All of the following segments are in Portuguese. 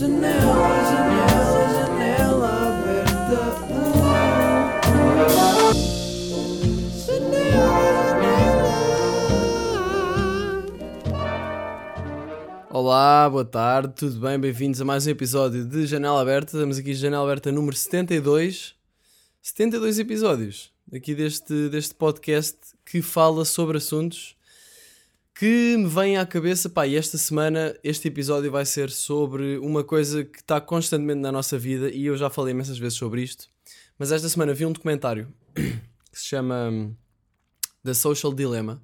Janela, janela, janela aberta. Janela. Olá, boa tarde, tudo bem? Bem-vindos a mais um episódio de Janela Aberta. Estamos aqui, Janela Aberta número 72. 72 episódios aqui deste, deste podcast que fala sobre assuntos que me vêm à cabeça. Pá, e esta semana este episódio vai ser sobre uma coisa que está constantemente na nossa vida e eu já falei imensas vezes sobre isto. Mas esta semana vi um documentário que se chama hum, The Social Dilemma.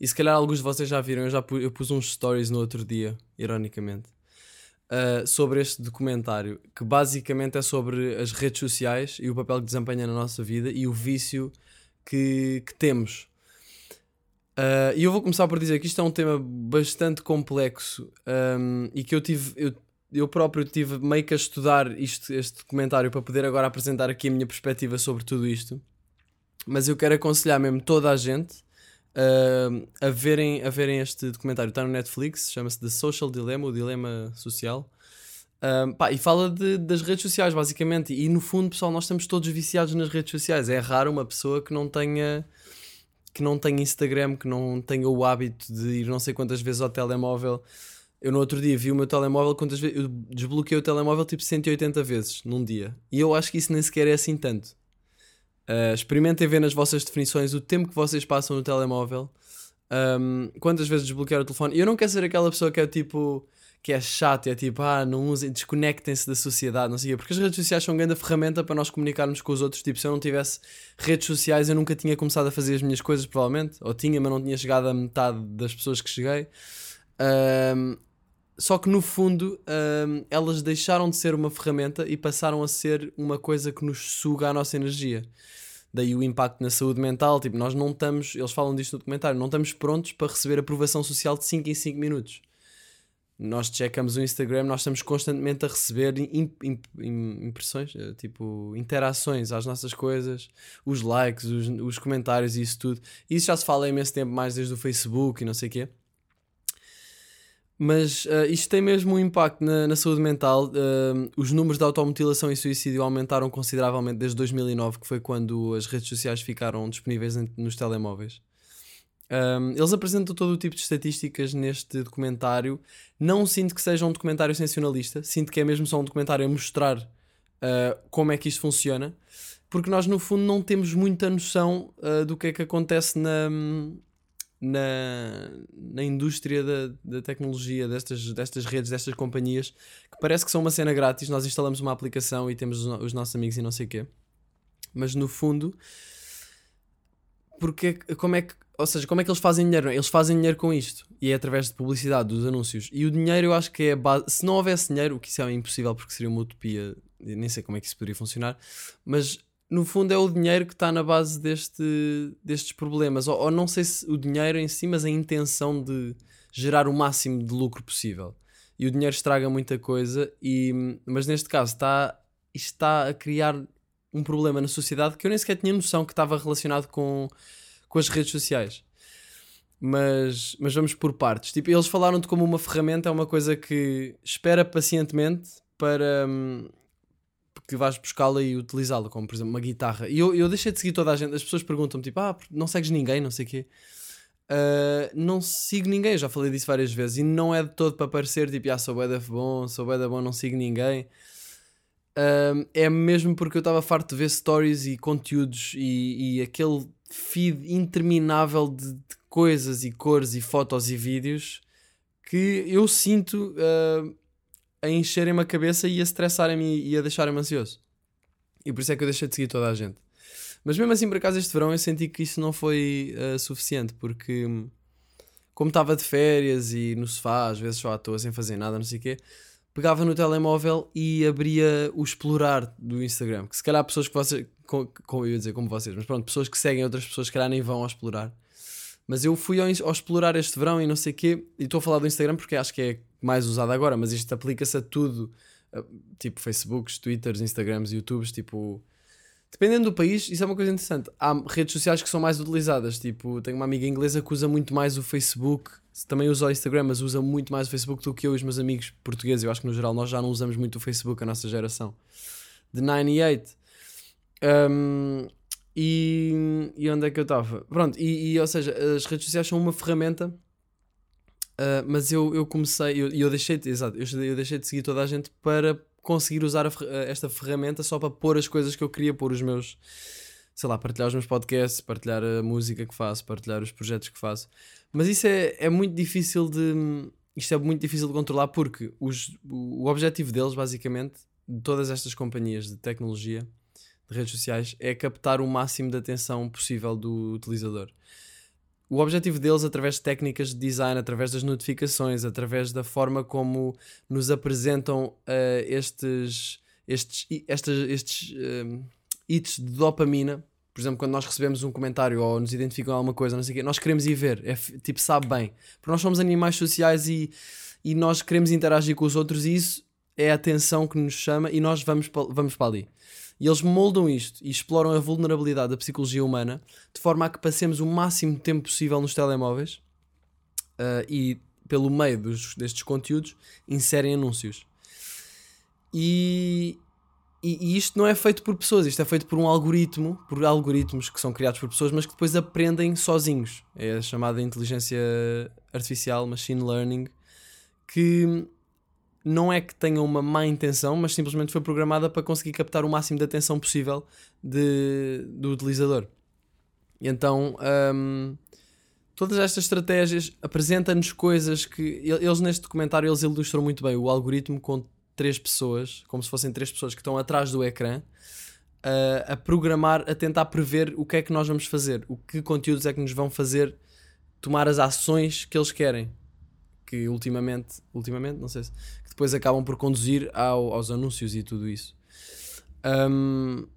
E se calhar alguns de vocês já viram, eu já pus, eu pus uns stories no outro dia, ironicamente, uh, sobre este documentário, que basicamente é sobre as redes sociais e o papel que desempenha na nossa vida e o vício que, que temos. Uh, e eu vou começar por dizer que isto é um tema bastante complexo um, e que eu tive, eu, eu próprio tive meio que a estudar isto, este documentário para poder agora apresentar aqui a minha perspectiva sobre tudo isto. Mas eu quero aconselhar mesmo toda a gente uh, a, verem, a verem este documentário. Está no Netflix, chama-se The Social Dilemma, o dilema social. Pá, e fala de, das redes sociais, basicamente. E no fundo, pessoal, nós estamos todos viciados nas redes sociais. É raro uma pessoa que não tenha que não tenha Instagram, que não tenha o hábito de ir não sei quantas vezes ao telemóvel. Eu no outro dia vi o meu telemóvel, quantas vezes eu desbloqueei o telemóvel tipo 180 vezes num dia. E eu acho que isso nem sequer é assim tanto. Uh, experimentem ver nas vossas definições o tempo que vocês passam no telemóvel. Um, quantas vezes desbloquear o telefone. Eu não quero ser aquela pessoa que é tipo que é chato, é tipo, ah, não usem, desconectem-se da sociedade, não sei o quê, porque as redes sociais são uma grande ferramenta para nós comunicarmos com os outros. Tipo, se eu não tivesse redes sociais, eu nunca tinha começado a fazer as minhas coisas, provavelmente, ou tinha, mas não tinha chegado a metade das pessoas que cheguei. Um, só que no fundo, um, elas deixaram de ser uma ferramenta e passaram a ser uma coisa que nos suga a nossa energia. Daí o impacto na saúde mental, tipo, nós não estamos, eles falam disto no documentário, não estamos prontos para receber aprovação social de 5 em 5 minutos nós checamos o Instagram, nós estamos constantemente a receber impressões, eh, tipo interações às nossas coisas, os likes, os, os comentários e isso tudo. Isso já se fala há imenso tempo mais desde o Facebook e não sei o quê. Mas uh, isto tem mesmo um impacto na, na saúde mental. Uh, os números de automutilação e suicídio aumentaram consideravelmente desde 2009, que foi quando as redes sociais ficaram disponíveis nos telemóveis. Um, eles apresentam todo o tipo de estatísticas neste documentário. Não sinto que seja um documentário sensacionalista, sinto que é mesmo só um documentário a mostrar uh, como é que isto funciona, porque nós, no fundo, não temos muita noção uh, do que é que acontece na, na, na indústria da, da tecnologia, destas, destas redes, destas companhias, que parece que são uma cena grátis. Nós instalamos uma aplicação e temos os, os nossos amigos e não sei o quê, mas no fundo. Porque, como é que ou seja, como é que eles fazem dinheiro? Eles fazem dinheiro com isto e é através de publicidade, dos anúncios. E o dinheiro eu acho que é a base. Se não houvesse dinheiro, o que isso é impossível porque seria uma utopia, nem sei como é que isso poderia funcionar, mas no fundo é o dinheiro que está na base deste, destes problemas. Ou, ou, não sei se o dinheiro em si, mas a intenção de gerar o máximo de lucro possível. E o dinheiro estraga muita coisa, e, mas neste caso está, está a criar um problema na sociedade que eu nem sequer tinha noção que estava relacionado com com as redes sociais. Mas, mas vamos por partes. Tipo, eles falaram-te como uma ferramenta, é uma coisa que espera pacientemente para hum, que vais buscá-la e utilizá-la, como por exemplo uma guitarra. E eu, eu deixei de seguir toda a gente. As pessoas perguntam-me tipo, ah, não segues ninguém, não sei o quê. Uh, não sigo ninguém, já falei disso várias vezes. E não é de todo para parecer tipo, ah, sou bué bom, sou bué bom, não sigo ninguém. Uh, é mesmo porque eu estava farto de ver stories e conteúdos e, e aquele feed interminável de, de, coisas e cores e fotos e vídeos que eu sinto uh, a encherem-me a cabeça e a estressarem-me e a deixarem-me ansioso. E por isso é que eu deixei de seguir toda a gente. Mas mesmo assim, por acaso, este verão eu senti que isso não foi uh, suficiente, porque como estava de férias e no sofá, às vezes só à toa, sem fazer nada, não sei o quê, pegava no telemóvel e abria o explorar do Instagram. Que se calhar pessoas que vocês, como eu ia dizer, como vocês, mas pronto, pessoas que seguem outras pessoas, que calhar nem vão ao explorar. Mas eu fui ao, ao explorar este verão e não sei o quê, e estou a falar do Instagram porque acho que é mais usado agora, mas isto aplica-se a tudo, tipo Facebooks, Twitters, Instagrams, YouTubes, tipo Dependendo do país, isso é uma coisa interessante. Há redes sociais que são mais utilizadas. Tipo, tenho uma amiga inglesa que usa muito mais o Facebook. Também usa o Instagram, mas usa muito mais o Facebook do que eu e os meus amigos portugueses. Eu acho que no geral nós já não usamos muito o Facebook, a nossa geração. De 98. Um, e, e onde é que eu estava? Pronto, e, e, ou seja, as redes sociais são uma ferramenta, uh, mas eu, eu comecei, e eu, eu, deixei de, exato, eu, eu deixei de seguir toda a gente para conseguir usar a, esta ferramenta só para pôr as coisas que eu queria pôr, os meus, sei lá, partilhar os meus podcasts, partilhar a música que faço, partilhar os projetos que faço. Mas isso é, é muito difícil de. Isto é muito difícil de controlar porque os, o objetivo deles, basicamente, de todas estas companhias de tecnologia, de redes sociais, é captar o máximo de atenção possível do utilizador. O objetivo deles, através de técnicas de design, através das notificações, através da forma como nos apresentam uh, estes, estes, estes, estes uh, hits de dopamina, por exemplo, quando nós recebemos um comentário ou nos identificam alguma coisa, não sei o quê, nós queremos ir ver, é, tipo, sabe bem. Porque nós somos animais sociais e, e nós queremos interagir com os outros e isso é a atenção que nos chama e nós vamos para, vamos para ali. E eles moldam isto e exploram a vulnerabilidade da psicologia humana de forma a que passemos o máximo tempo possível nos telemóveis uh, e, pelo meio dos, destes conteúdos, inserem anúncios. E, e, e, isto não é feito por pessoas, isto é feito por um algoritmo, por algoritmos que são criados por pessoas, mas que depois aprendem sozinhos. É a chamada inteligência artificial, machine learning, que não é que tenha uma má intenção, mas simplesmente foi programada para conseguir captar o máximo de atenção possível de, do utilizador. E então, um, todas estas estratégias apresentam-nos coisas que eles neste documentário eles ilustram muito bem o algoritmo com três pessoas, como se fossem três pessoas que estão atrás do ecrã. a programar, a tentar prever o que é que nós vamos fazer, o que conteúdos é que nos vão fazer tomar as ações que eles querem que ultimamente, ultimamente, não sei se, que depois acabam por conduzir ao, aos anúncios e tudo isso. Um,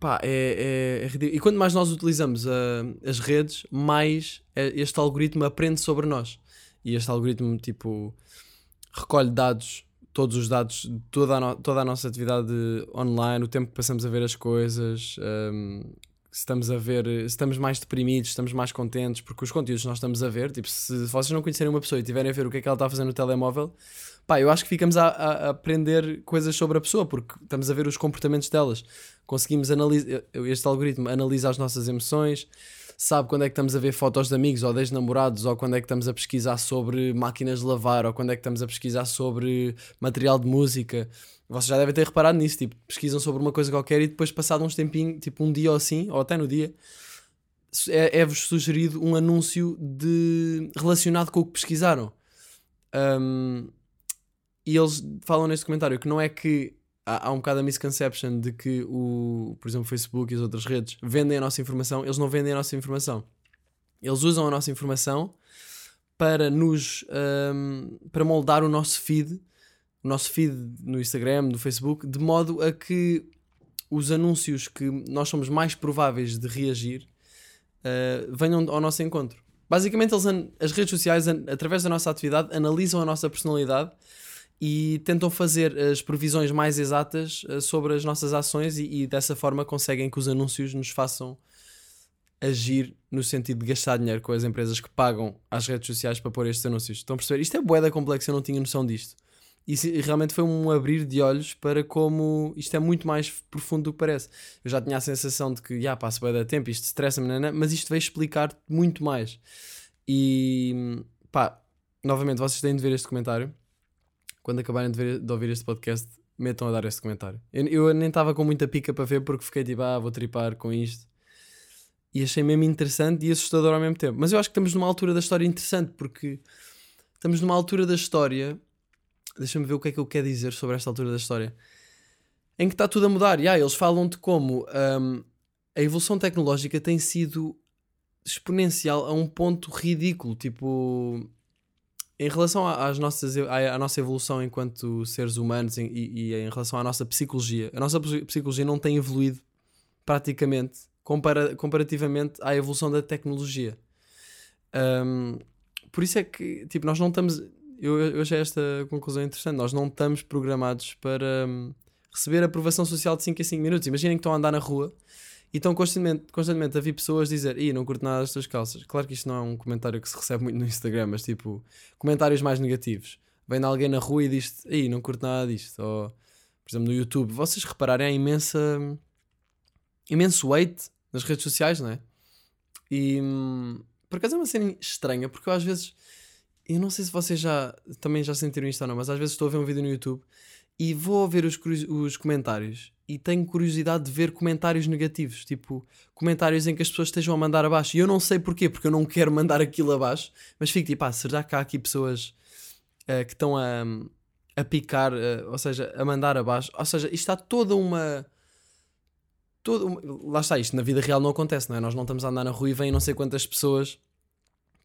pá, é, é, é, ridículo. E quanto mais nós utilizamos uh, as redes, mais este algoritmo aprende sobre nós. E este algoritmo, tipo, recolhe dados, todos os dados, toda a, no, toda a nossa atividade online, o tempo que passamos a ver as coisas, um, estamos a ver, se estamos mais deprimidos, estamos mais contentes, porque os conteúdos que nós estamos a ver, tipo, se vocês não conhecerem uma pessoa e tiverem a ver o que é que ela está a fazer no telemóvel, pá, eu acho que ficamos a, a aprender coisas sobre a pessoa, porque estamos a ver os comportamentos delas. Conseguimos analisar, este algoritmo analisa as nossas emoções, sabe quando é que estamos a ver fotos de amigos ou de namorados, ou quando é que estamos a pesquisar sobre máquinas de lavar, ou quando é que estamos a pesquisar sobre material de música. Vocês já devem ter reparado nisso, tipo, pesquisam sobre uma coisa qualquer e depois, passado uns tempinhos, tipo um dia ou assim, ou até no dia, é-vos é sugerido um anúncio de relacionado com o que pesquisaram. Um, e eles falam neste comentário que não é que há, há, um bocado a misconception de que o, por exemplo, o Facebook e as outras redes vendem a nossa informação, eles não vendem a nossa informação. Eles usam a nossa informação para nos um, para moldar o nosso feed o nosso feed no Instagram, no Facebook, de modo a que os anúncios que nós somos mais prováveis de reagir uh, venham ao nosso encontro. Basicamente, eles, as redes sociais, através da nossa atividade, analisam a nossa personalidade e tentam fazer as previsões mais exatas uh, sobre as nossas ações e, e, dessa forma conseguem que os anúncios nos façam agir no sentido de gastar dinheiro com as empresas que pagam às redes sociais para pôr estes anúncios. Estão a perceber? Isto é boeda complexo, eu não tinha noção disto. E realmente foi um abrir de olhos para como isto é muito mais profundo do que parece. Eu já tinha a sensação de que, já, passa bem da tempo, isto estressa-me, mas isto veio explicar muito mais. E pá, novamente, vocês têm de ver este comentário. Quando acabarem de, ver, de ouvir este podcast, metam a dar este comentário. Eu, eu nem estava com muita pica para ver porque fiquei tipo, ah, vou tripar com isto. E achei mesmo interessante e assustador ao mesmo tempo. Mas eu acho que estamos numa altura da história interessante porque estamos numa altura da história Deixa-me ver o que é que eu quero dizer sobre esta altura da história. Em que está tudo a mudar. E ah, eles falam de como um, a evolução tecnológica tem sido exponencial a um ponto ridículo. Tipo, em relação às nossas, à, nossa evolução enquanto seres humanos e, e, em relação à nossa psicologia, a nossa psicologia não tem evoluído praticamente compara, comparativamente à evolução da tecnologia. Um, por isso é que tipo, nós não estamos eu, eu achei esta conclusão interessante. Nós não estamos programados para hum, receber aprovação social de 5 em 5 minutos. Imaginem que estão a andar na rua e estão constantemente, constantemente a vir pessoas dizer Ih, não curto nada das tuas calças. Claro que isto não é um comentário que se recebe muito no Instagram, mas tipo, comentários mais negativos. Vem alguém na rua e diz Ih, não curto nada disto. Ou, por exemplo, no YouTube. Vocês repararem a imensa. imenso weight nas redes sociais, não é? E. Por acaso é uma cena estranha, porque eu às vezes. Eu não sei se vocês já também já sentiram isto ou não, mas às vezes estou a ver um vídeo no YouTube e vou ver os, os comentários e tenho curiosidade de ver comentários negativos, tipo comentários em que as pessoas estejam a mandar abaixo. E eu não sei porquê, porque eu não quero mandar aquilo abaixo, mas fico tipo, ah, será que há aqui pessoas uh, que estão a, a picar, uh, ou seja, a mandar abaixo? Ou seja, isto está toda uma. Toda. Lá está, isto na vida real não acontece, não é? Nós não estamos a andar na rua e vêm não sei quantas pessoas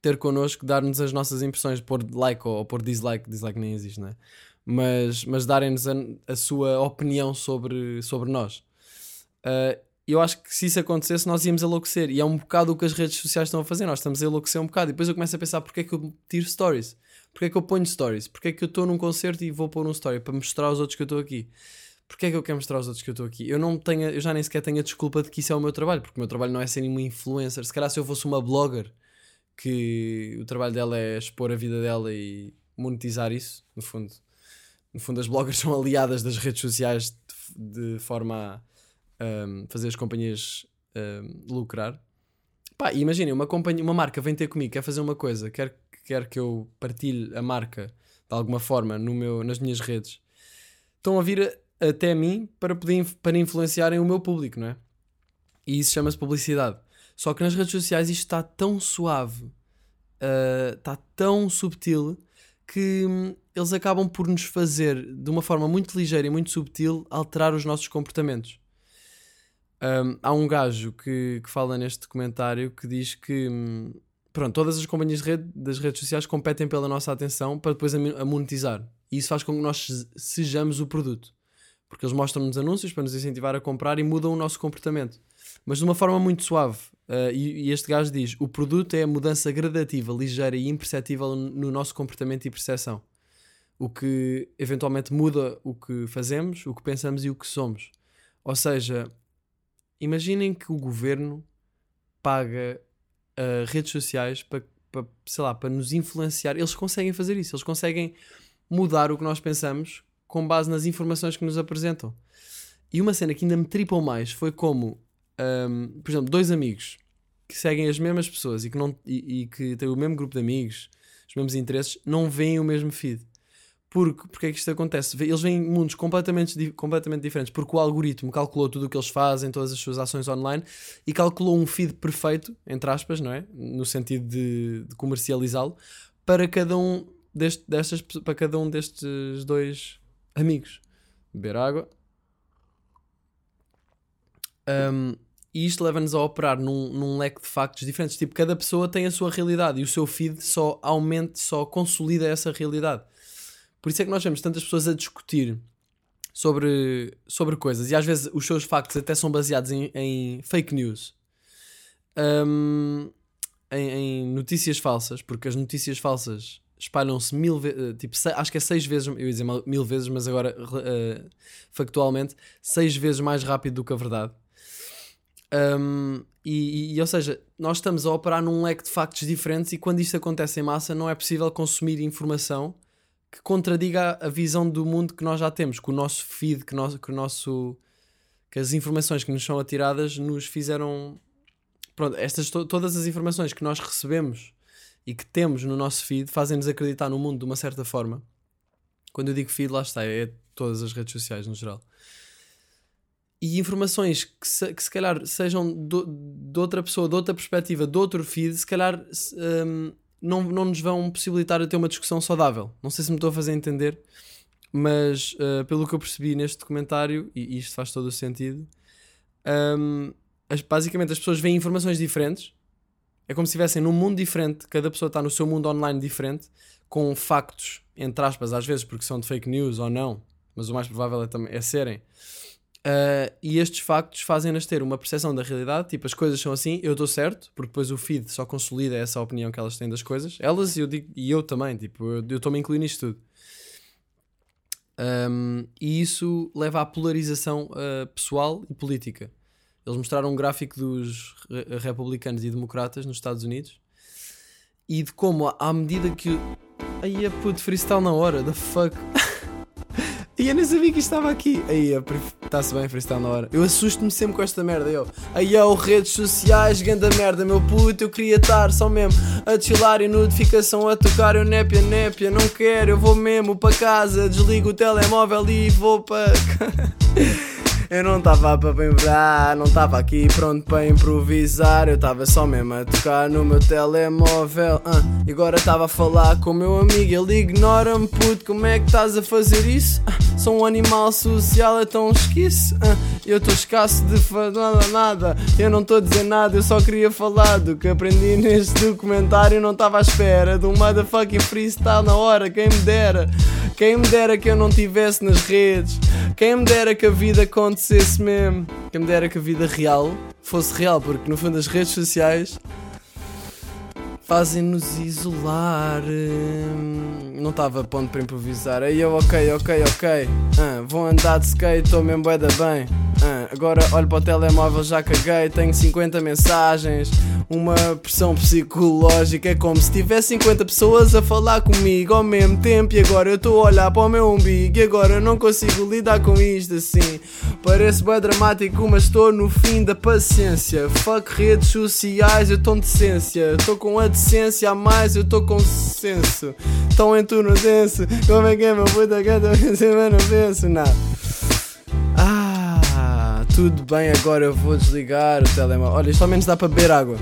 ter connosco, dar-nos as nossas impressões, pôr like ou, ou pôr dislike, dislike nem existe, não é? Mas, mas darem-nos a, a, sua opinião sobre, sobre nós. Uh, eu acho que se isso acontecesse, nós íamos enlouquecer. E é um bocado o que as redes sociais estão a fazer. Nós estamos a enlouquecer um bocado. E depois eu começo a pensar: porque é que eu tiro stories? Porque é que eu ponho stories? Porque é que eu estou num concerto e vou pôr um story para mostrar aos outros que eu estou aqui? Porque é que eu quero mostrar aos outros que eu estou aqui? Eu não tenho, eu já nem sequer tenho a desculpa de que isso é o meu trabalho, porque o meu trabalho não é ser uma influencer. Se calhar se eu fosse uma blogger, que o trabalho dela é expor a vida dela e monetizar isso, no fundo, no fundo, as bloggers são aliadas das redes sociais de, de forma a um, fazer as companhias um, lucrar. Pá, imaginem, uma, companhia, uma marca vem ter comigo, quer fazer uma coisa, quer, quer que eu partilhe a marca de alguma forma no meu, nas minhas redes, estão a vir até mim para, poder, para influenciarem o meu público, não é? E isso chama-se publicidade. Só que nas redes sociais isto está tão suave, uh, está tão subtil que hum, eles acabam por nos fazer, de uma forma muito ligeira e muito subtil, alterar os nossos comportamentos. Um, há um gajo que, que fala neste comentário que diz que hum, pronto, todas as companhias rede, das redes sociais competem pela nossa atenção para depois a monetizar. E isso faz com que nós sejamos o produto. Porque eles mostram-nos anúncios para nos incentivar a comprar e mudam o nosso comportamento. Mas de uma forma muito suave. Uh, e, e, este gajo diz: o produto é a mudança gradativa, ligeira e imperceptível no nosso comportamento e percepção. O que eventualmente muda o que fazemos, o que pensamos e o que somos. Ou seja, imaginem que o governo paga uh, redes sociais para, sei lá, para nos influenciar. Eles conseguem fazer isso, eles conseguem mudar o que nós pensamos com base nas informações que nos apresentam. E uma cena que ainda me tripou mais foi como um, por exemplo, dois amigos que seguem as mesmas pessoas e que, não, e, e, que têm o mesmo grupo de amigos, os mesmos interesses, não veem o mesmo feed. Porque, porque é que isto acontece? Eles veem mundos completamente, completamente diferentes, porque o algoritmo calculou tudo o que eles fazem, todas as suas ações online, e calculou um feed perfeito, entre aspas, não é? No sentido de, de comercializá-lo, para cada um deste, destas, para cada um destes dois amigos. Beber água. Um, e isto leva-nos a operar num, num leque de factos diferentes. Tipo, cada pessoa tem a sua realidade e o seu feed só aumenta, só consolida essa realidade. Por isso é que nós vemos tantas pessoas a discutir sobre, sobre coisas e às vezes os seus factos até são baseados em, em fake news, um, em, em, notícias falsas, porque as notícias falsas espalham-se mil vezes, eh, tipo, acho que é seis vezes, eu ia dizer mil vezes, mas agora uh, factualmente, seis vezes mais rápido do que a verdade. Um, e, e, ou seja, nós estamos a operar num leque de factos diferentes e quando isto acontece em massa não é possível consumir informação que contradiga a, visão do mundo que nós já temos, que o nosso feed, que, nós, que o nosso que as informações que nos são atiradas nos fizeram pronto, estas to, todas as informações que nós recebemos e que temos no nosso feed fazem-nos acreditar no mundo de uma certa forma. Quando eu digo feed, lá está, é todas as redes sociais no geral e informações que se, que se calhar sejam do, de outra pessoa, de outra perspectiva, de outro feed, se calhar um, não, não nos vão possibilitar a ter uma discussão saudável. Não sei se me estou a fazer entender, mas uh, pelo que eu percebi neste documentário, e, isto faz todo o sentido, um, as, basicamente as pessoas veem informações diferentes. É como se estivessem num mundo diferente, cada pessoa está no seu mundo online diferente, com factos, entre aspas, às vezes porque são de fake news ou não, mas o mais provável é, também, é serem Uh, e estes factos fazem-nas ter uma percepção da realidade, tipo, as coisas são assim, eu estou certo, porque depois o feed só consolida essa opinião que elas têm das coisas. Elas eu, digo, e eu também, tipo, eu estou-me a incluir nisto tudo. Um, e isso leva à polarização uh, pessoal e política. Eles mostraram um gráfico dos re republicanos e democratas nos Estados Unidos e de como, à medida que. Aí é puto freestyle na hora, the fuck. E eu nem sabia que estava aqui. Aí, está-se bem, freestyle na hora. Eu assusto-me sempre com esta merda. Eu, aí, ó, redes sociais, ganda merda, meu puto. Eu queria estar só mesmo a chilar e notificação a tocar. Eu népia, népia, não quero. Eu vou mesmo para casa, desligo o telemóvel e vou para. Eu não estava para improvisar, não estava aqui pronto para improvisar. Eu estava só mesmo a tocar no meu telemóvel. Uh, e agora estava a falar com o meu amigo. Ele ignora-me, puto. Como é que estás a fazer isso? Uh, sou um animal social, é tão esquiço. Uh, eu estou escasso de nada, nada. Eu não estou a dizer nada, eu só queria falar do que aprendi neste documentário. Não estava à espera de um motherfucking freestyle na hora, quem me dera. Quem me dera que eu não tivesse nas redes. Quem me dera que a vida acontecesse mesmo. Quem me dera que a vida real fosse real, porque no fundo as redes sociais fazem-nos isolar. Hum, não estava ponto para improvisar. Aí eu, ok, ok, ok. Uh, vou andar de skate, estou mesmo bué da bem. Uh, agora olho para o telemóvel, já caguei. Tenho 50 mensagens, uma pressão psicológica. É como se tivesse 50 pessoas a falar comigo ao mesmo tempo. E agora eu estou a olhar para o meu umbigo. E agora eu não consigo lidar com isto assim. Parece bem dramático, mas estou no fim da paciência. Fuck redes sociais, eu estou de decência. Estou com a decência a mais, eu estou com senso. Estão em turno denso. Como é que é, meu puta canta? Eu não penso nada. Ah, tudo bem, agora eu vou desligar o telemóvel. Olha, isto ao menos dá para beber água.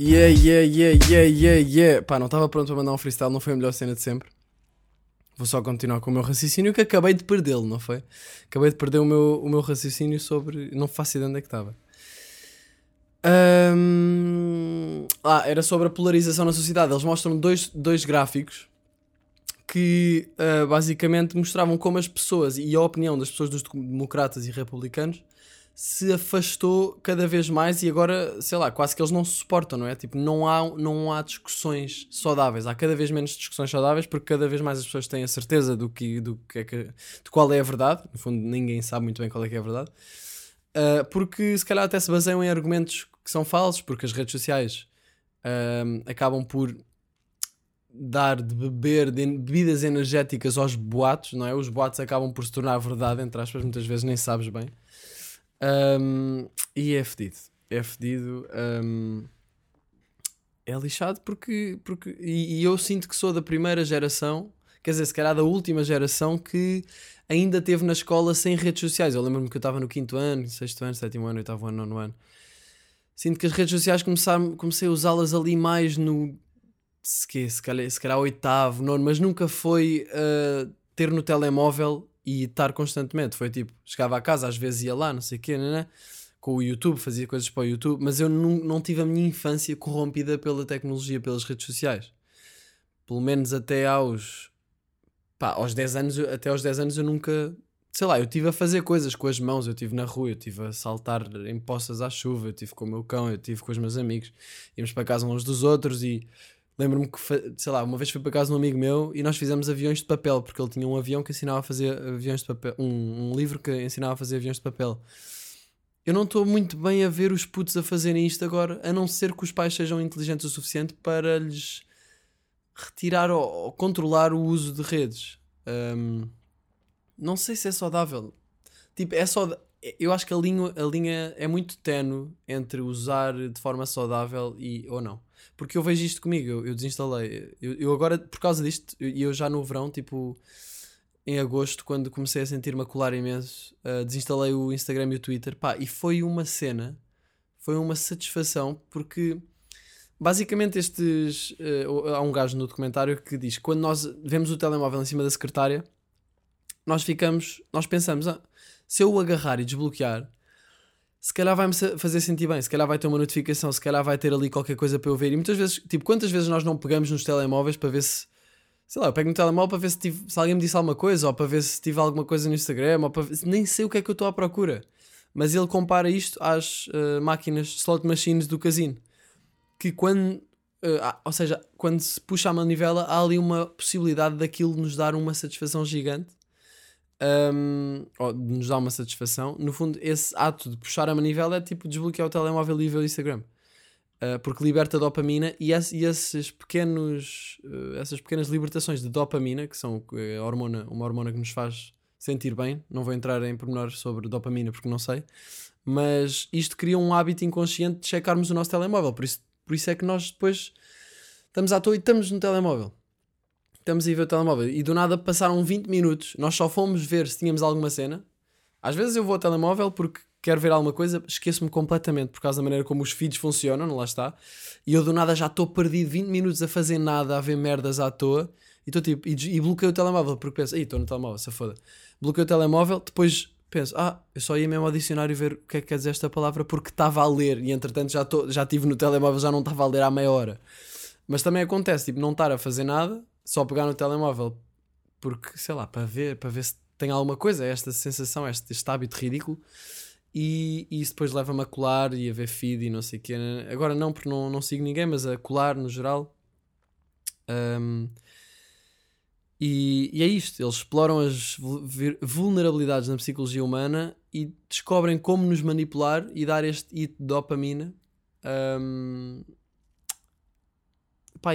Yeah, yeah, yeah, yeah, yeah, yeah. Pá, não estava pronto para mandar um freestyle, não foi a melhor cena de sempre. Vou só continuar com o meu raciocínio que acabei de perdê-lo, não foi? Acabei de perder o meu, o meu raciocínio sobre. Não faço ideia onde é que estava. Um... Ah, era sobre a polarização na sociedade. Eles mostram dois, dois gráficos que uh, basicamente mostravam como as pessoas e a opinião das pessoas dos democratas e republicanos se afastou cada vez mais e agora, sei lá, quase que eles não se suportam, não é? Tipo, não há, não há discussões saudáveis. Há cada vez menos discussões saudáveis porque cada vez mais as pessoas têm a certeza do que, do que é que, de qual é a verdade. No fundo, ninguém sabe muito bem qual é que é a verdade. Uh, porque se calhar até se baseiam em argumentos que são falsos, porque as redes sociais uh, acabam por dar de beber de bebidas energéticas aos boatos, não é? Os boatos acabam por se tornar verdade, entre aspas, muitas vezes nem sabes bem. Um, e é fedido. É fedido. Um, é lixado porque. porque e, e, eu sinto que sou da primeira geração, quer dizer, se calhar da última geração que ainda teve na escola sem redes sociais. Eu lembro-me que eu estava no quinto ano, sexto ano, sétimo ano, oitavo ano, nono ano. Sinto que as redes sociais começaram, comecei a usá-las ali mais no. Se, que, se, calhar, se calhar oitavo, nono, mas nunca foi uh, ter no telemóvel e estar constantemente. Foi tipo, chegava a casa, às vezes ia lá, não sei o quê, né? com o YouTube, fazia coisas para o YouTube, mas eu não, não tive a minha infância corrompida pela tecnologia, pelas redes sociais. Pelo menos até aos. Pá, aos 10 anos, até aos 10 anos eu nunca. Sei lá, eu tive a fazer coisas com as mãos, eu tive na rua, eu tive a saltar em poças à chuva, eu tive com o meu cão, eu tive com os meus amigos, íamos para casa uns dos outros e Lembro-me que, sei lá, uma vez fui para casa de um amigo meu e nós fizemos aviões de papel, porque ele tinha um avião que ensinava a fazer aviões de papel, um, um livro que ensinava a fazer aviões de papel. Eu não estou muito bem a ver os putos a fazerem isto agora, a não ser que os pais sejam inteligentes o suficiente para lhes retirar ou, ou controlar o uso de redes. Um, não sei se é saudável. Tipo, é só. Eu acho que a linha, a linha é muito tenue entre usar de forma saudável e ou não. Porque eu vejo isto comigo, eu, eu desinstalei. Eu, eu, agora, por causa disto, e eu, eu, já no verão, tipo, em agosto, quando comecei a sentir-me a colar imenso, uh, desinstalei o Instagram e o Twitter, pá, e foi uma cena, foi uma satisfação, porque basicamente estes. Uh, há um gajo no documentário que diz que quando nós vemos o telemóvel em cima da secretária, nós ficamos, nós pensamos, ah, se eu o agarrar e desbloquear, se calhar vai-me fazer sentir bem, se calhar vai ter uma notificação, se calhar vai ter ali qualquer coisa para eu ver. E muitas vezes, tipo, quantas vezes nós não pegamos nos telemóveis para ver se. Sei lá, eu pego no telemóvel para ver se, tive, se alguém me disse alguma coisa, ou para ver se tive alguma coisa no Instagram, ou para ver, nem sei o que é que eu estou à procura. Mas ele compara isto às uh, máquinas slot machines do casino. Que quando uh, ou seja, quando se puxa a manivela, há ali uma possibilidade daquilo nos dar uma satisfação gigante. Um, ou de nos dar uma satisfação. No fundo, esse ato de puxar a manivela é tipo desbloquear o telemóvel e ver o Instagram. Uh, porque liberta dopamina e, esse, e esses pequenos, uh, essas pequenas libertações de dopamina, que são a hormona, uma hormona que nos faz sentir bem, não vou entrar em pormenores sobre dopamina porque não sei, mas isto cria um hábito inconsciente de checarmos o nosso telemóvel, por isso, por isso é que nós depois estamos à toa e estamos no telemóvel. Estamos a ver o telemóvel e do nada passaram 20 minutos, nós só fomos ver se tínhamos alguma cena. Às vezes eu vou ao telemóvel porque quero ver alguma coisa, esqueço-me completamente por causa da maneira como os feeds funcionam, lá está. E eu do nada já estou perdido 20 minutos a fazer nada, a ver merdas à toa. E, estou tipo, e, e bloqueio o telemóvel porque penso, aí estou no telemóvel, se foda. Bloqueio o telemóvel, depois penso, ah, eu só ia mesmo ao dicionário ver o que é que quer dizer esta palavra porque estava a ler e entretanto já, tô, já estive no telemóvel, já não estava a ler há meia hora. Mas também acontece, tipo, não estar a fazer nada, só pegar no telemóvel porque, sei lá, para ver, para ver se tem alguma coisa, esta sensação, este, este hábito ridículo e, e isso depois leva-me a colar e a ver feed e não sei o quê. Agora não, porque não, não sigo ninguém, mas a colar no geral. Um, e, e, é isto, eles exploram as vulnerabilidades na psicologia humana e descobrem como nos manipular e dar este hit de dopamina. Um,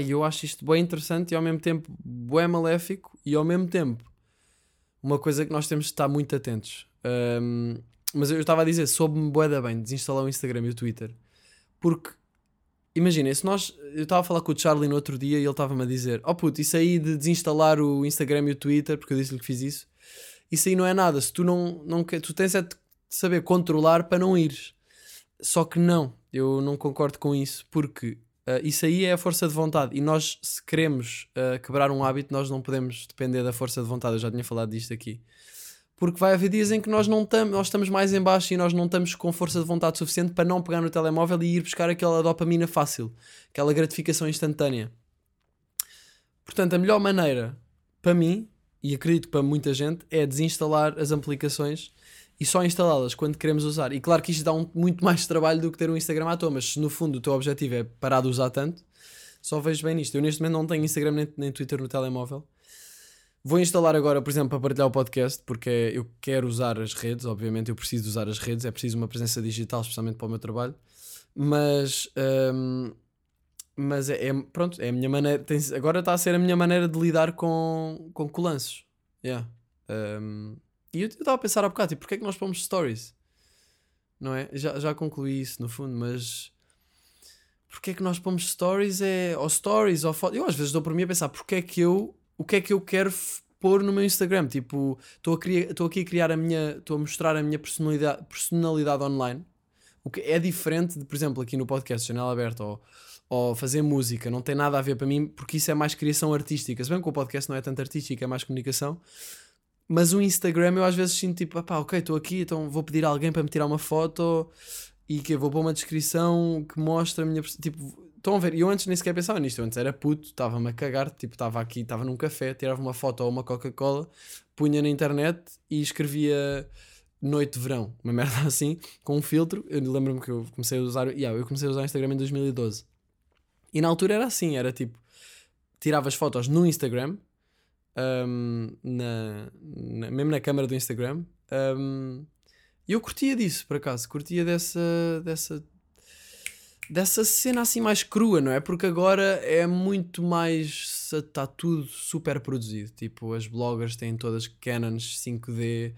eu acho isto bem interessante e ao mesmo tempo bem maléfico e ao mesmo tempo uma coisa que nós temos de estar muito atentos. Um, mas eu estava a dizer, soube-me boeda bem desinstalar o Instagram e o Twitter. Porque, imagina, se nós. Eu estava a falar com o Charlie no outro dia e ele estava-me a dizer: Oh puto, isso aí de desinstalar o Instagram e o Twitter, porque eu disse-lhe que fiz isso, isso aí não é nada. Se tu não. não tu tens é de saber controlar para não ires. Só que não, eu não concordo com isso, porque uh, isso aí é a força de vontade. E nós, se queremos uh, quebrar um hábito, nós não podemos depender da força de vontade. Eu já tinha falado disto aqui porque vai haver dias em que nós não estamos, nós estamos mais em baixo e nós não estamos com força de vontade suficiente para não pegar no telemóvel e ir buscar aquela dopamina fácil, aquela gratificação instantânea. Portanto, a melhor maneira para mim, e acredito para muita gente, é desinstalar as aplicações e só instalá-las quando queremos usar. E claro que isto dá um, muito mais trabalho do que ter um Instagram à toa, mas se no fundo o teu objetivo é parar de usar tanto, só vejo bem nisto. Eu neste momento não tenho Instagram nem, nem Twitter no telemóvel. Vou instalar agora, por exemplo, para partilhar o podcast, porque eu quero usar as redes, obviamente eu preciso usar as redes, é preciso uma presença digital, especialmente para o meu trabalho. Mas, um, mas é, é, pronto, é a minha maneira, tem, agora está a ser a minha maneira de lidar com, com colanços. Yeah. Um, e eu estava a pensar há bocado, tipo, porque é que nós pomos stories? Não é? Já, já concluí isso no fundo, mas porque é que nós pomos stories? É, ou stories, ou fotos. Eu às vezes dou por mim a pensar, porque é que eu o que é que eu quero pôr no meu Instagram. Tipo, estou aqui a criar a minha. Estou a mostrar a minha personalidade, personalidade online. O que é diferente de, por exemplo, aqui no podcast Janela Aberta ou, ou fazer música. Não tem nada a ver para mim, porque isso é mais criação artística. Se bem que o podcast não é tanto artístico, é mais comunicação. Mas o Instagram eu às vezes sinto tipo, pá, ok, estou aqui, então vou pedir a alguém para me tirar uma foto e que vou pôr uma descrição que mostra a minha. Tipo, Estão a ver? Eu antes nem sequer pensava nisto. Eu antes era puto, estava-me a cagar. Tipo, estava aqui, estava num café, tirava uma foto ou uma Coca-Cola, punha na internet e escrevia Noite de Verão, uma merda assim, com um filtro. Eu lembro-me que eu comecei a usar. Yeah, eu comecei a usar Instagram em 2012. E na altura era assim: era tipo, tirava as fotos no Instagram, um, na, na, mesmo na câmera do Instagram. Um, e eu curtia disso, por acaso, curtia dessa, dessa dessa cena assim mais crua, não é? Porque agora é muito mais. Está tudo super produzido. Tipo, as bloggers têm todas Canons 5D,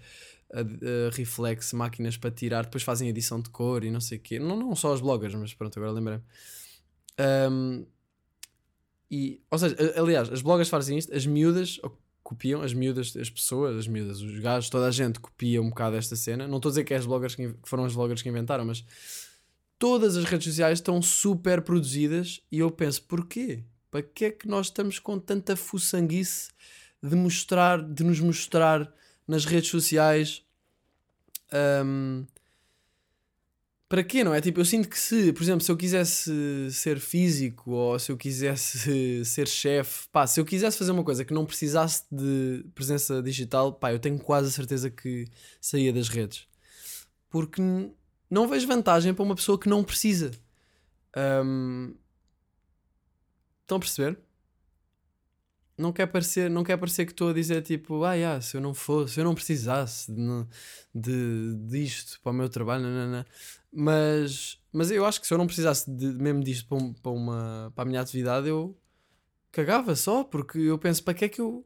a, a reflex, máquinas para tirar, depois fazem edição de cor e não sei o quê. Não, não só as bloggers, mas pronto, agora lembrei. Um, e, ou seja, aliás, as bloggers fazem isto, as miúdas copiam, as miúdas, as pessoas, as miúdas, os gajos, toda a gente copia um bocado esta cena. Não estou a dizer que, é as bloggers que foram as bloggers que inventaram, mas todas as redes sociais estão super produzidas e eu penso, porquê? Para que é que nós estamos com tanta fuçanguice de mostrar, de nos mostrar nas redes sociais? Um, para quê, não é? Tipo, eu sinto que se, por exemplo, se eu quisesse ser físico ou se eu quisesse ser chefe, pá, se eu quisesse fazer uma coisa que não precisasse de presença digital, pá, eu tenho quase a certeza que saía das redes. Porque não vejo vantagem para uma pessoa que não precisa. Um, Estão a perceber? Não quer parecer, não quer parecer que estou a dizer tipo, ah, yeah, se eu não fosse, se eu não precisasse de, de, disto para o meu trabalho, mas, mas eu acho que se eu não precisasse de, mesmo disto para, um, para, uma, para a minha atividade, eu cagava só, porque eu penso, para que é que eu,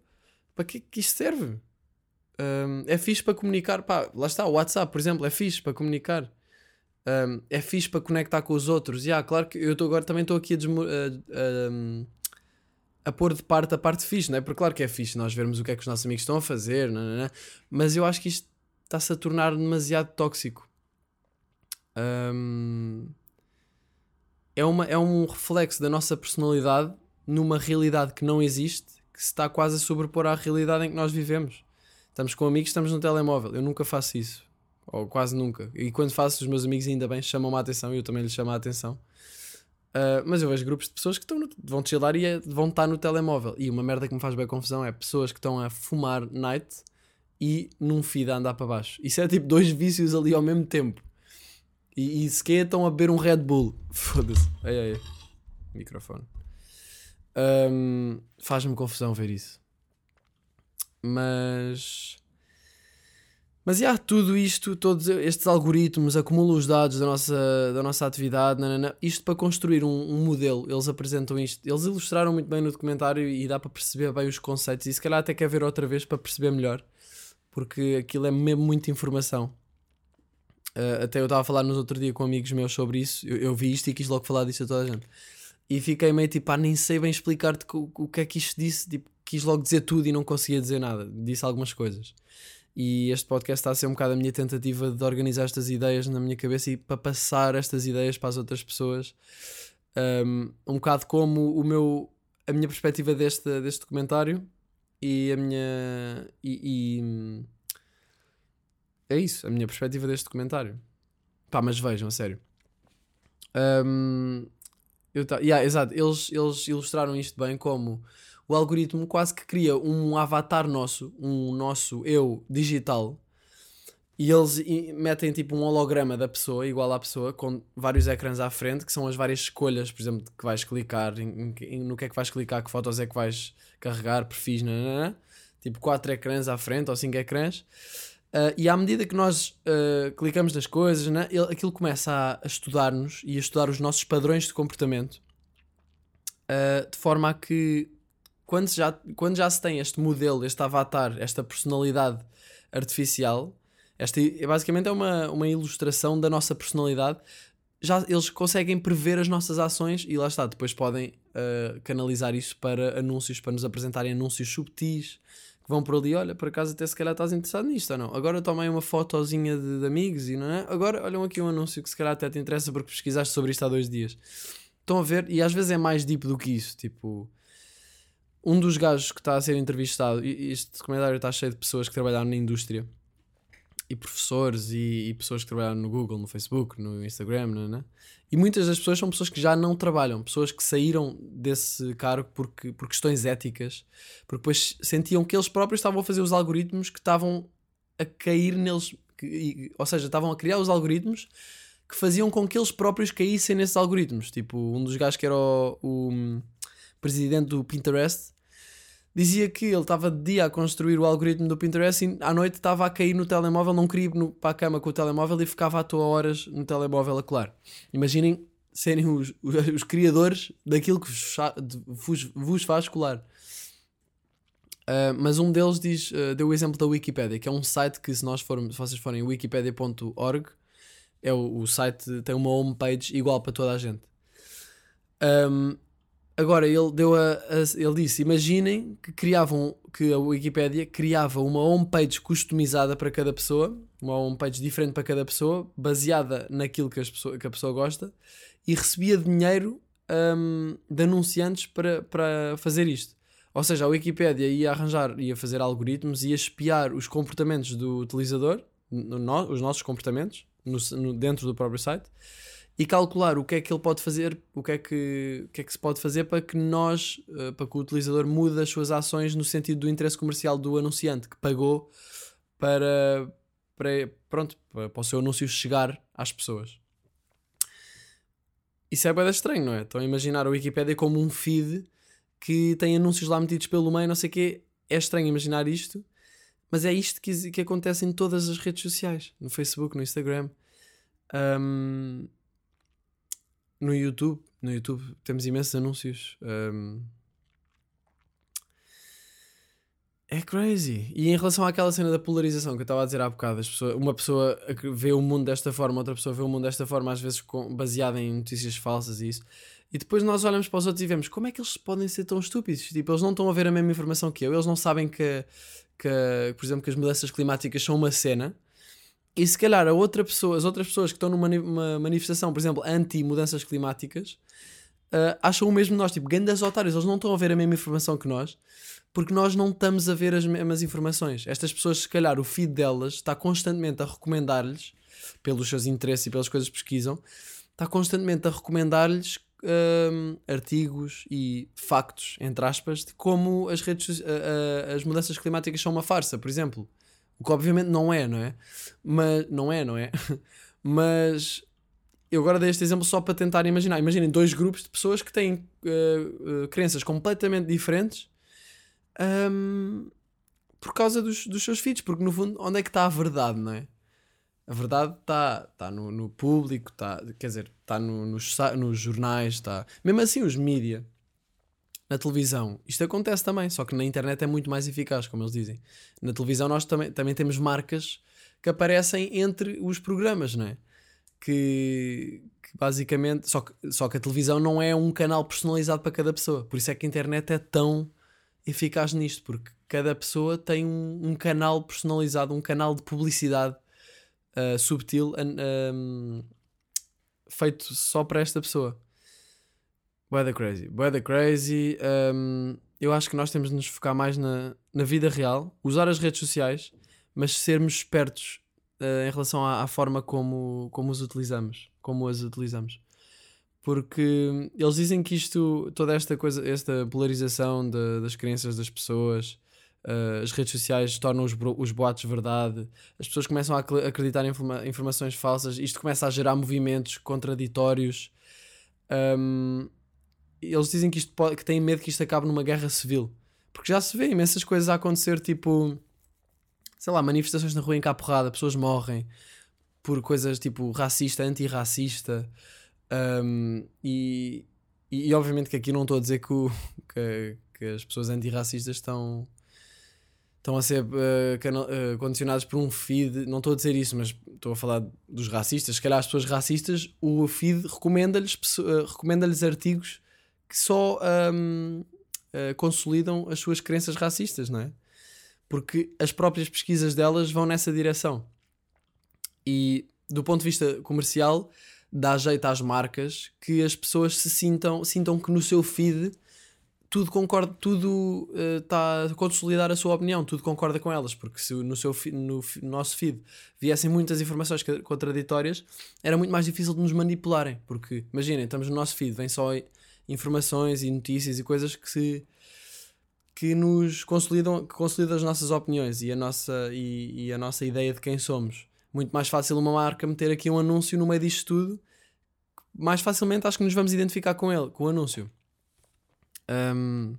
para que é que isto serve? Um, é fixe para comunicar, pá, lá está, o WhatsApp, por exemplo, é fixe para comunicar. Um, é fixe para conectar com os outros. E yeah, claro que eu tô, agora também estou aqui a, a, a, a, pôr de parte a parte fixe, não é? Porque claro que é fixe nós vermos o que é que os nossos amigos estão a fazer, não, não, não. mas eu acho que isto está-se a tornar demasiado tóxico. Um, é, uma, é um reflexo da nossa personalidade numa realidade que não existe, que se está quase a sobrepor à realidade em que nós vivemos. Estamos com amigos, estamos no telemóvel. Eu nunca faço isso. Ou quase nunca. E quando faço, os meus amigos ainda bem chamam-me a atenção e eu também lhes chamo a atenção. Uh, mas eu vejo grupos de pessoas que estão no, vão chilar e é, vão estar no telemóvel. E uma merda que me faz bem confusão é pessoas que estão a fumar night e num feed a andar para baixo. Isso é tipo dois vícios ali ao mesmo tempo. E, e sequer estão a beber um Red Bull. Foda-se. Ai, ai, ai. Microfone. Um, Faz-me confusão ver isso. Mas. Mas, yeah, tudo isto, todos estes algoritmos acumulam os dados da nossa, da nossa atividade, nanana, isto para construir um, um, modelo, eles apresentam isto, eles ilustraram muito bem no documentário e dá para perceber bem os conceitos e se calhar até quer ver outra vez para perceber melhor, porque aquilo é mesmo muita informação. Uh, até eu estava a falar nos outro dia com amigos meus sobre isso, eu, eu, vi isto e quis logo falar disso a toda a gente. E fiquei meio tipo, ah, nem sei bem explicar-te o, o que é que isto disse, tipo, quis logo dizer tudo e não conseguia dizer nada, disse algumas coisas. E este podcast está a ser um bocado a minha tentativa de organizar estas ideias na minha cabeça e para passar estas ideias para as outras pessoas. Um, um bocado como o meu, a minha perspectiva deste, deste documentário e a minha. E, e, é isso, a minha perspectiva deste documentário. Pá, mas vejam, a sério. Um, eu tá, yeah, exato, eles, eles ilustraram isto bem como o algoritmo quase que cria um avatar nosso, um nosso eu digital, e eles metem tipo um holograma da pessoa, igual à pessoa, com vários ecrãs à frente, que são as várias escolhas, por exemplo, que vais clicar, em, em, no que é que vais clicar, que fotos é que vais carregar, perfis, tipo quatro ecrãs à frente ou cinco ecrãs. Uh, e à medida que nós uh, clicamos nas coisas, né, ele, aquilo começa a, a estudar-nos e a estudar os nossos padrões de comportamento, uh, de forma a que quando já, quando já se tem este modelo, este avatar, esta personalidade artificial, esta basicamente é uma, uma ilustração da nossa personalidade. Já eles conseguem prever as nossas ações e lá está, depois podem uh, canalizar isso para anúncios, para nos apresentarem anúncios subtis que vão por ali. Olha, por acaso até se calhar estás interessado nisto ou não? Agora tomei uma fotozinha de, de amigos e não é? Agora olham aqui um anúncio que se calhar até te interessa porque pesquisaste sobre isto há dois dias. Estão a ver? E às vezes é mais deep do que isso. Tipo, um dos gajos que está a ser entrevistado, e este documentário está cheio de pessoas que trabalharam na indústria, e professores, e, e pessoas que trabalharam no Google, no Facebook, no Instagram, não, não? É? e muitas das pessoas são pessoas que já não trabalham, pessoas que saíram desse cargo porque, por questões éticas, porque depois sentiam que eles próprios estavam a fazer os algoritmos que estavam a cair neles, que, ou seja, estavam a criar os algoritmos que faziam com que eles próprios caíssem nesses algoritmos. Tipo, um dos gajos que era o, o presidente do Pinterest dizia que ele estava de dia a construir o algoritmo do Pinterest e à noite estava a cair no telemóvel, não queria ir para a cama com o telemóvel e ficava à toa horas no telemóvel a colar. Imaginem serem os, os, criadores daquilo que vos, vos faz colar. Uh, mas um deles diz, uh, deu o exemplo da Wikipedia, que é um site que se nós formos, se vocês forem wikipedia.org, é o, o, site tem uma homepage igual para toda a gente. Um, Agora, ele deu a, a, ele disse: imaginem que criavam que a Wikipédia criava uma homepage customizada para cada pessoa, uma homepage diferente para cada pessoa, baseada naquilo que, que a pessoa gosta, e recebia dinheiro um, de anunciantes para, para fazer isto. Ou seja, a Wikipédia ia arranjar, ia fazer algoritmos, ia espiar os comportamentos do utilizador, no, no, os nossos comportamentos, no, dentro do próprio site e calcular o que é que ele pode fazer, o que é que, o que, é que se pode fazer para que nós, uh, para que o utilizador mude as suas ações no sentido do interesse comercial do anunciante que pagou para, para, pronto, para o seu anúncio chegar às pessoas. isso é bem estranho, não é? Estão a imaginar a Wikipedia como um feed que tem anúncios lá metidos pelo meio, não sei o quê. É estranho imaginar isto, mas é isto que, que acontece em todas as redes sociais: no Facebook, no Instagram, um, no YouTube. No YouTube temos imensos anúncios. Um, é crazy. E em relação àquela cena da polarização que eu estava a dizer há bocado, pessoas, uma pessoa vê o mundo desta forma, outra pessoa vê o mundo desta forma, às vezes com, baseada em notícias falsas e isso. E depois nós olhamos para os outros e vemos como é que eles podem ser tão estúpidos. Tipo, eles não estão a ver a mesma informação que eu, eles não sabem que, que por exemplo, que as mudanças climáticas são uma cena. E se calhar a outra pessoa, as outras pessoas que estão numa manifestação, por exemplo, anti-mudanças climáticas, uh, acham o mesmo de nós. Tipo, grandes otários, eles não estão a ver a mesma informação que nós porque nós não estamos a ver as mesmas informações. Estas pessoas, se calhar, o feed delas está constantemente a recomendar-lhes, pelos seus interesses e pelas coisas que pesquisam, está constantemente a recomendar-lhes um, artigos e factos, entre aspas, de como as, redes, uh, uh, as mudanças climáticas são uma farsa, por exemplo. O que obviamente não é, não é? Mas, não é, não é? Mas eu agora dei este exemplo só para tentar imaginar. Imaginem dois grupos de pessoas que têm uh, crenças completamente diferentes um, por causa dos, dos seus feeds, porque no fundo, onde é que está a verdade, não é? A verdade está tá no, no público, tá, quer dizer, está no, nos, nos jornais, está. Mesmo assim, os mídia, na televisão, isto acontece também, só que na internet é muito mais eficaz, como eles dizem. Na televisão, nós também, também temos marcas que aparecem entre os programas, não é? Que, que, basicamente. Só que, só que a televisão não é um canal personalizado para cada pessoa, por isso é que a internet é tão eficaz nisto, porque cada pessoa tem um, um canal personalizado, um canal de publicidade uh, subtil um, feito só para esta pessoa. Weather crazy, weather crazy. Um, eu acho que nós temos de nos focar mais na, na vida real, usar as redes sociais, mas sermos espertos uh, em relação à, à, forma como, como os utilizamos, como as utilizamos porque eles dizem que isto, toda esta coisa, esta polarização de, das crenças das pessoas, uh, as redes sociais tornam os, os boatos verdade, as pessoas começam a acreditar em informa informações falsas, isto começa a gerar movimentos contraditórios. Um, eles dizem que, isto pode, que têm medo que isto acabe numa guerra civil, porque já se vê imensas coisas a acontecer, tipo, sei lá, manifestações na rua em cá porrada, pessoas morrem por coisas tipo racista, antirracista. Um, e, e, e, obviamente que aqui não estou a dizer que, o, que, que as pessoas antirracistas estão, estão a ser uh, uh, condicionadas por um feed. Não estou a dizer isso, mas estou a falar dos racistas. Se calhar as pessoas racistas, o feed recomenda-lhes uh, recomenda artigos que só um, consolidam as suas crenças racistas, não é? Porque as próprias pesquisas delas vão nessa direção. E do ponto de vista comercial, dá jeito às marcas que as pessoas se sintam, sintam que no seu feed tudo concorda, tudo está uh, a consolidar a sua opinião, tudo concorda com elas, porque se no, seu no, no, nosso feed viessem muitas informações contraditórias, era muito mais difícil de nos manipularem, porque imaginem, estamos no nosso feed, vem só informações e notícias e coisas que se que nos consolidam, que consolidam as nossas opiniões e a nossa, e, e a nossa ideia de quem somos muito mais fácil uma marca meter aqui um anúncio no meio disto tudo. Mais facilmente acho que nos vamos identificar com ele, com o anúncio. Um,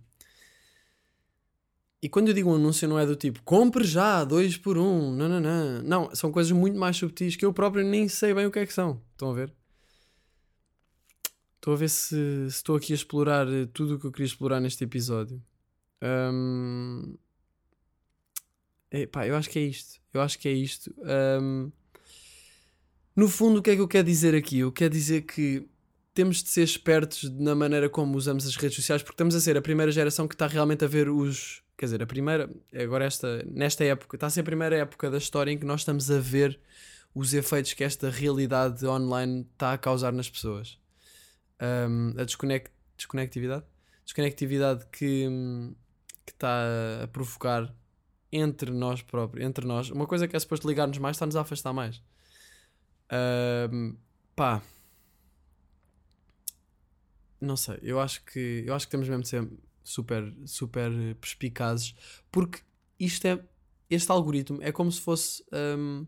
e quando eu digo um anúncio não é do tipo compre já, dois por um, não, não, não. Não, são coisas muito mais subtis que eu próprio nem sei bem o que é que são. Estão a ver? Estou a ver se, estou aqui a explorar tudo o que eu queria explorar neste episódio. Um, Epá, eu acho que é isto. Eu acho que é isto. Um, no fundo, o que é que eu quero dizer aqui? Eu quero dizer que temos de ser espertos na maneira como usamos as redes sociais, porque estamos a ser a primeira geração que está realmente a ver os. Quer dizer, a primeira. Agora, esta, nesta época, está a ser a primeira época da história em que nós estamos a ver os efeitos que esta realidade online está a causar nas pessoas. Um, a desconect, desconectividade? Desconectividade que, está a provocar entre nós próprios, entre nós, uma coisa que é suposto ligar-nos mais está-nos a afastar mais. Uh, pá. Não sei, eu acho que eu acho que temos mesmo de ser super, super perspicazes porque isto é este algoritmo é como se fosse um,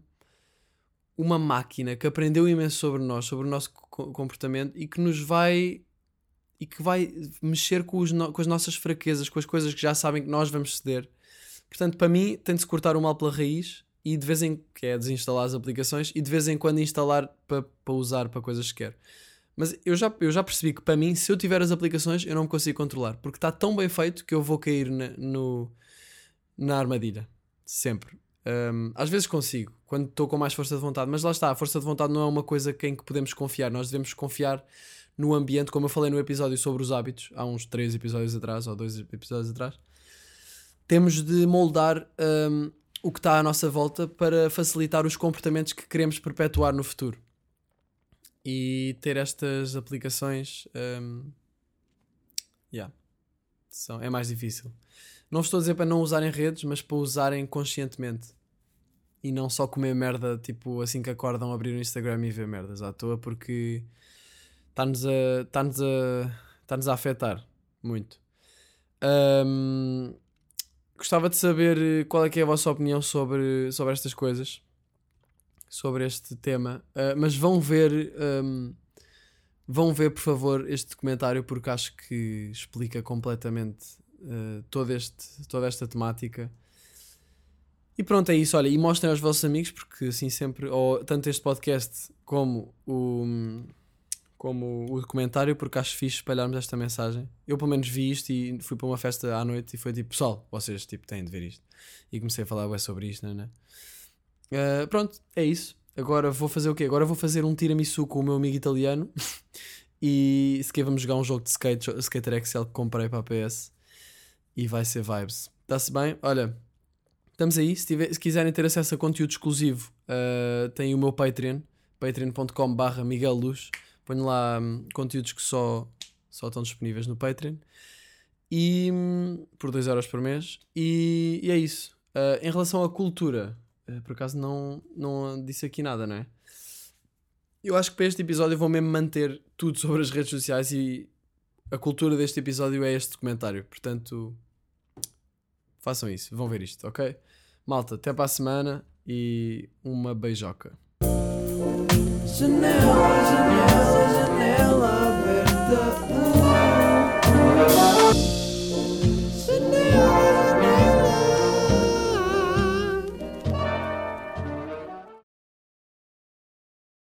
uma máquina que aprendeu imenso sobre nós, sobre o nosso comportamento e que nos vai e que vai mexer com, no, com as nossas fraquezas, com as coisas que já sabem que nós vamos ceder. Portanto, para mim, tem de se cortar o mal pela raiz e de vez em que é desinstalar as aplicações e de vez em quando instalar para pa usar para coisas que quer. Mas eu já, eu já percebi que para mim, se eu tiver as aplicações, eu não me consigo controlar, porque está tão bem feito que eu vou cair na, no, na armadilha. Sempre. Um, às vezes consigo, quando estou com mais força de vontade, mas lá está, a força de vontade não é uma coisa em que podemos confiar, nós devemos confiar no ambiente, como eu falei no episódio sobre os hábitos, há uns três episódios atrás, ou dois episódios atrás. Temos de moldar um, o que está à nossa volta para facilitar os comportamentos que queremos perpetuar no futuro. E ter estas aplicações um, yeah, são, é mais difícil. Não estou a dizer para não usarem redes, mas para usarem conscientemente. E não só comer merda, tipo, assim que acordam, abrir o Instagram e ver merdas à toa, porque está-nos a, está a, está a afetar muito. Um, Gostava de saber qual é que é a vossa opinião sobre, sobre estas coisas, sobre este tema. Uh, mas vão ver, um, vão ver, por favor, este documentário porque acho que explica completamente uh, todo este, toda esta temática. E pronto, é isso. Olha, e mostrem aos vossos amigos, porque assim sempre, ou tanto este podcast como o como o documentário, porque acho fixe espalharmos esta mensagem. Eu, pelo menos, vi isto e fui para uma festa à noite e foi tipo, pessoal, vocês tipo, têm de ver isto. E comecei a falar ué, sobre isto, não é? Uh, pronto, é isso. Agora vou fazer o quê? Agora vou fazer um tiramisu com o meu amigo italiano e se quer vamos jogar um jogo de skate, Skater Excel que comprei para a PS e vai ser vibes. Está-se bem? Olha, estamos aí. Se, tiver, se, quiserem ter acesso a conteúdo exclusivo, uh, tem o meu Patreon, patreon.com/barra Miguel Luz Ponho lá hum, conteúdos que só, só estão disponíveis no Patreon. E hum, por 2 euros por mês. E, e é isso. Uh, em relação à cultura, uh, por acaso não, não disse aqui nada, não é? Eu acho que para este episódio vou mesmo manter tudo sobre as redes sociais e a cultura deste episódio é este documentário. Portanto, façam isso, vão ver isto, ok? Malta, até para a semana e uma beijoca. Janela, janela, janela aberta.